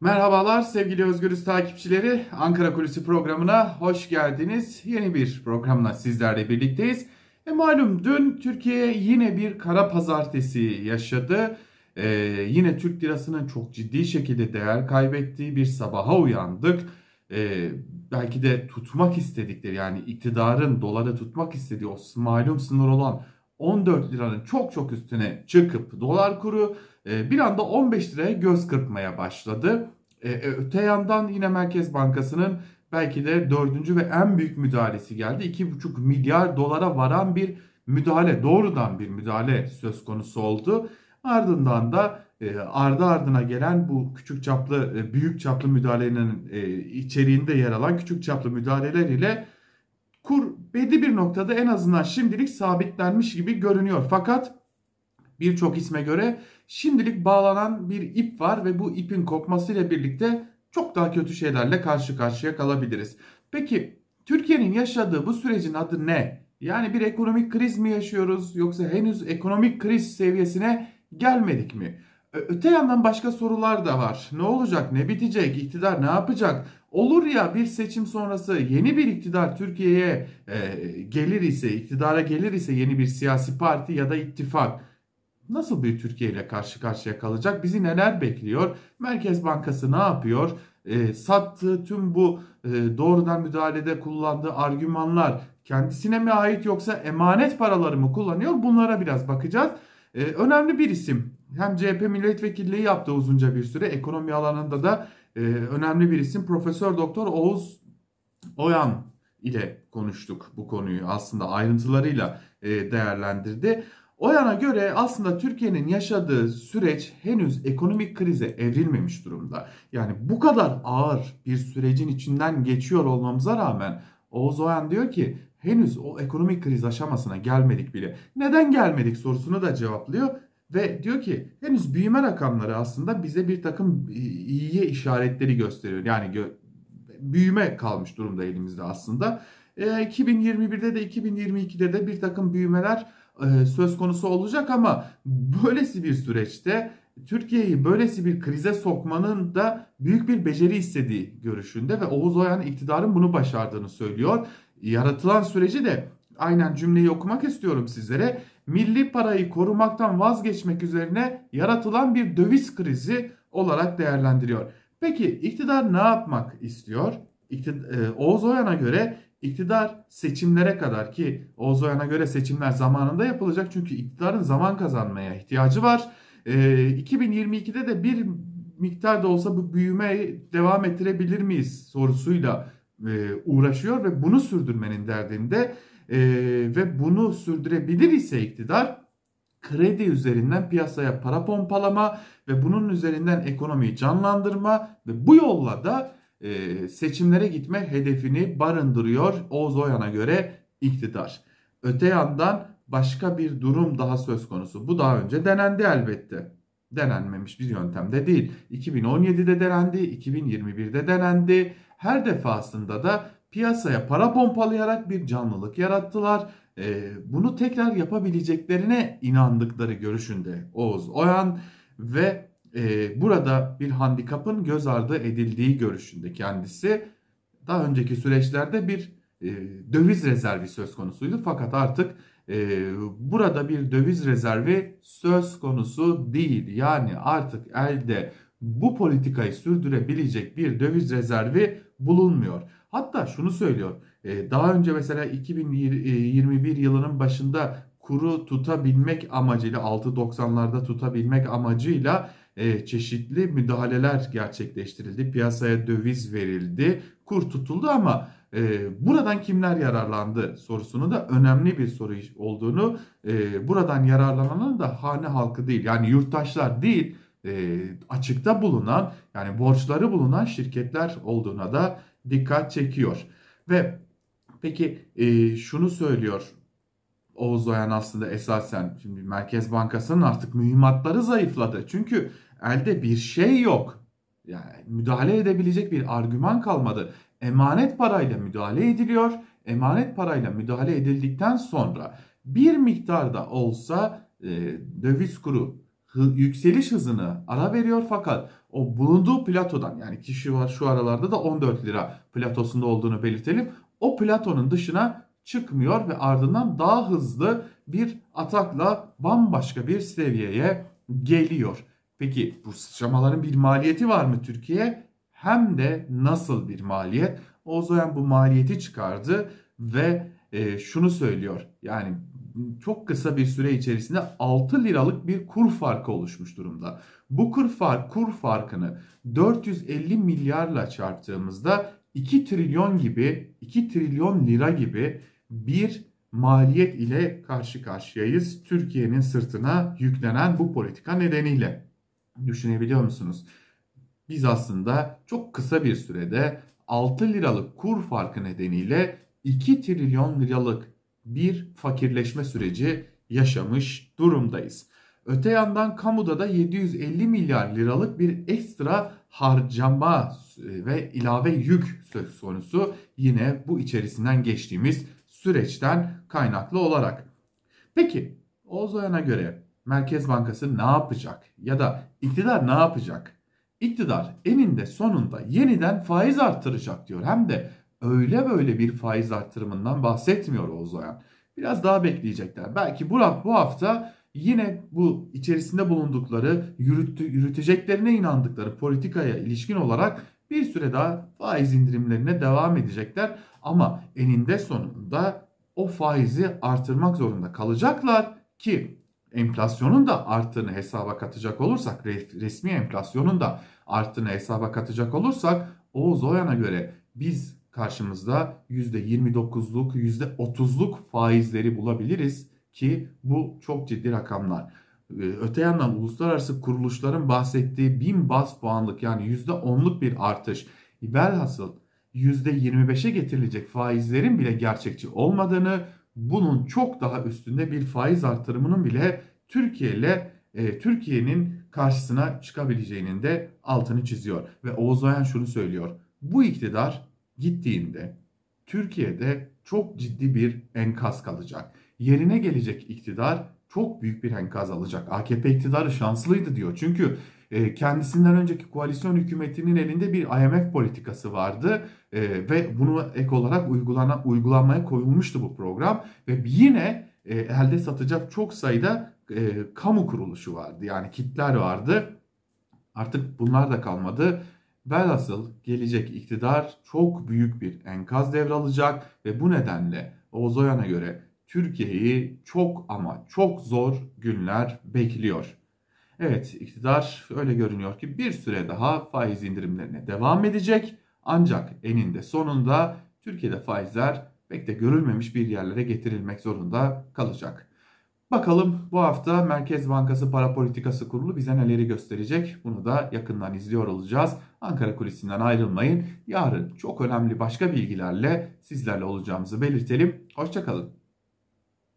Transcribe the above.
Merhabalar sevgili Özgürüz takipçileri. Ankara Kulisi programına hoş geldiniz. Yeni bir programla sizlerle birlikteyiz. E malum dün Türkiye yine bir kara pazartesi yaşadı. Ee, yine Türk lirasının çok ciddi şekilde değer kaybettiği bir sabaha uyandık. Ee, belki de tutmak istedikleri yani iktidarın doları tutmak istediği o malum sınır olan 14 liranın çok çok üstüne çıkıp dolar kuru e, bir anda 15 liraya göz kırpmaya başladı. E, e, öte yandan yine Merkez Bankası'nın belki de dördüncü ve en büyük müdahalesi geldi. 2,5 milyar dolara varan bir müdahale, doğrudan bir müdahale söz konusu oldu. Ardından da ardı ardına gelen bu küçük çaplı, büyük çaplı müdahalenin içeriğinde yer alan küçük çaplı müdahaleler ile kur belli bir noktada en azından şimdilik sabitlenmiş gibi görünüyor. Fakat birçok isme göre şimdilik bağlanan bir ip var ve bu ipin kopmasıyla birlikte çok daha kötü şeylerle karşı karşıya kalabiliriz. Peki Türkiye'nin yaşadığı bu sürecin adı ne? Yani bir ekonomik kriz mi yaşıyoruz yoksa henüz ekonomik kriz seviyesine gelmedik mi? Öte yandan başka sorular da var. Ne olacak? Ne bitecek? İktidar ne yapacak? Olur ya bir seçim sonrası yeni bir iktidar Türkiye'ye e, gelir ise, iktidara gelir ise yeni bir siyasi parti ya da ittifak nasıl bir Türkiye ile karşı karşıya kalacak? Bizi neler bekliyor? Merkez Bankası ne yapıyor? E, sattığı tüm bu e, doğrudan müdahalede kullandığı argümanlar kendisine mi ait yoksa emanet paraları mı kullanıyor? Bunlara biraz bakacağız. E, önemli bir isim. Hem CHP milletvekilliği yaptı uzunca bir süre. Ekonomi alanında da e, önemli bir isim. Profesör Doktor Oğuz Oyan ile konuştuk bu konuyu. Aslında ayrıntılarıyla e, değerlendirdi. O yana göre aslında Türkiye'nin yaşadığı süreç henüz ekonomik krize evrilmemiş durumda. Yani bu kadar ağır bir sürecin içinden geçiyor olmamıza rağmen Oğuz Oyan diyor ki henüz o ekonomik kriz aşamasına gelmedik bile. Neden gelmedik sorusunu da cevaplıyor. Ve diyor ki henüz büyüme rakamları aslında bize bir takım iyiye işaretleri gösteriyor. Yani gö büyüme kalmış durumda elimizde aslında. E, 2021'de de 2022'de de bir takım büyümeler e, söz konusu olacak ama böylesi bir süreçte Türkiye'yi böylesi bir krize sokmanın da büyük bir beceri istediği görüşünde ve Oğuz Oyan iktidarın bunu başardığını söylüyor. Yaratılan süreci de aynen cümleyi okumak istiyorum sizlere. Milli parayı korumaktan vazgeçmek üzerine yaratılan bir döviz krizi olarak değerlendiriyor. Peki iktidar ne yapmak istiyor? İktidar, e, Oğuz Oyan'a göre İktidar seçimlere kadar ki Oğuz Oyan'a göre seçimler zamanında yapılacak çünkü iktidarın zaman kazanmaya ihtiyacı var. E, ee, 2022'de de bir miktar da olsa bu büyümeyi devam ettirebilir miyiz sorusuyla e, uğraşıyor ve bunu sürdürmenin derdinde e, ve bunu sürdürebilir ise iktidar kredi üzerinden piyasaya para pompalama ve bunun üzerinden ekonomiyi canlandırma ve bu yolla da e, seçimlere gitme hedefini barındırıyor Oğuz Oyan'a göre iktidar. Öte yandan başka bir durum daha söz konusu. Bu daha önce denendi elbette. Denenmemiş bir yöntem de değil. 2017'de denendi, 2021'de denendi. Her defasında da piyasaya para pompalayarak bir canlılık yarattılar. Ee, bunu tekrar yapabileceklerine inandıkları görüşünde Oğuz Oyan ve e, burada bir handikapın göz ardı edildiği görüşünde kendisi. Daha önceki süreçlerde bir e, döviz rezervi söz konusuydu fakat artık e, burada bir döviz rezervi söz konusu değil. Yani artık elde bu politikayı sürdürebilecek bir döviz rezervi bulunmuyor. Hatta şunu söylüyor. E, daha önce mesela 2021 yılının başında kuru tutabilmek amacıyla 6.90'larda tutabilmek amacıyla e, çeşitli müdahaleler gerçekleştirildi. Piyasaya döviz verildi, kur tutuldu ama e, buradan kimler yararlandı sorusunu da önemli bir soru olduğunu, e, buradan yararlananın da hane halkı değil yani yurttaşlar değil, açıkta bulunan yani borçları bulunan şirketler olduğuna da dikkat çekiyor. Ve peki e, şunu söylüyor Oğuz Oyan aslında esasen şimdi Merkez Bankası'nın artık mühimmatları zayıfladı. Çünkü elde bir şey yok. Yani müdahale edebilecek bir argüman kalmadı. Emanet parayla müdahale ediliyor. Emanet parayla müdahale edildikten sonra bir miktarda olsa e, döviz kuru yükseliş hızını ara veriyor fakat o bulunduğu platodan yani kişi var şu aralarda da 14 lira platosunda olduğunu belirtelim. O platonun dışına çıkmıyor ve ardından daha hızlı bir atakla bambaşka bir seviyeye geliyor. Peki bu sıçramaların bir maliyeti var mı Türkiye? Hem de nasıl bir maliyet? Ozoyan bu maliyeti çıkardı ve e, şunu söylüyor. Yani çok kısa bir süre içerisinde 6 liralık bir kur farkı oluşmuş durumda. Bu kur, fark, kur farkını 450 milyarla çarptığımızda 2 trilyon gibi 2 trilyon lira gibi bir maliyet ile karşı karşıyayız. Türkiye'nin sırtına yüklenen bu politika nedeniyle. Düşünebiliyor musunuz? Biz aslında çok kısa bir sürede 6 liralık kur farkı nedeniyle 2 trilyon liralık bir fakirleşme süreci yaşamış durumdayız. Öte yandan kamuda da 750 milyar liralık bir ekstra harcama ve ilave yük söz konusu yine bu içerisinden geçtiğimiz süreçten kaynaklı olarak. Peki Ozoyan'a göre Merkez Bankası ne yapacak ya da iktidar ne yapacak? İktidar eninde sonunda yeniden faiz arttıracak diyor. Hem de öyle böyle bir faiz arttırımından bahsetmiyor Ozoyan. Biraz daha bekleyecekler. Belki bu, bu hafta yine bu içerisinde bulundukları yürütü, yürüteceklerine inandıkları politikaya ilişkin olarak bir süre daha faiz indirimlerine devam edecekler. Ama eninde sonunda o faizi artırmak zorunda kalacaklar ki enflasyonun da arttığını hesaba katacak olursak, resmi enflasyonun da arttığını hesaba katacak olursak Oğuz Oyan'a göre biz karşımızda %29'luk, %30'luk faizleri bulabiliriz ki bu çok ciddi rakamlar. Ee, öte yandan uluslararası kuruluşların bahsettiği 1000 bas puanlık yani %10'luk bir artış velhasıl %25'e getirilecek faizlerin bile gerçekçi olmadığını, bunun çok daha üstünde bir faiz artırımının bile Türkiye ile e, Türkiye'nin karşısına çıkabileceğinin de altını çiziyor. Ve Oğuz Oyan şunu söylüyor. Bu iktidar gittiğinde Türkiye'de çok ciddi bir enkaz kalacak. Yerine gelecek iktidar çok büyük bir enkaz alacak. AKP iktidarı şanslıydı diyor. Çünkü e, kendisinden önceki koalisyon hükümetinin elinde bir IMF politikası vardı e, ve bunu ek olarak uygulana, uygulanmaya koyulmuştu bu program ve yine e, elde satacak çok sayıda kamu kuruluşu vardı yani kitler vardı artık bunlar da kalmadı. Velhasıl gelecek iktidar çok büyük bir enkaz devralacak ve bu nedenle Oğuz Oyan'a göre Türkiye'yi çok ama çok zor günler bekliyor. Evet iktidar öyle görünüyor ki bir süre daha faiz indirimlerine devam edecek. Ancak eninde sonunda Türkiye'de faizler pek de görülmemiş bir yerlere getirilmek zorunda kalacak. Bakalım bu hafta Merkez Bankası Para Politikası Kurulu bize neleri gösterecek? Bunu da yakından izliyor olacağız. Ankara Kulisi'nden ayrılmayın. Yarın çok önemli başka bilgilerle sizlerle olacağımızı belirtelim. Hoşçakalın.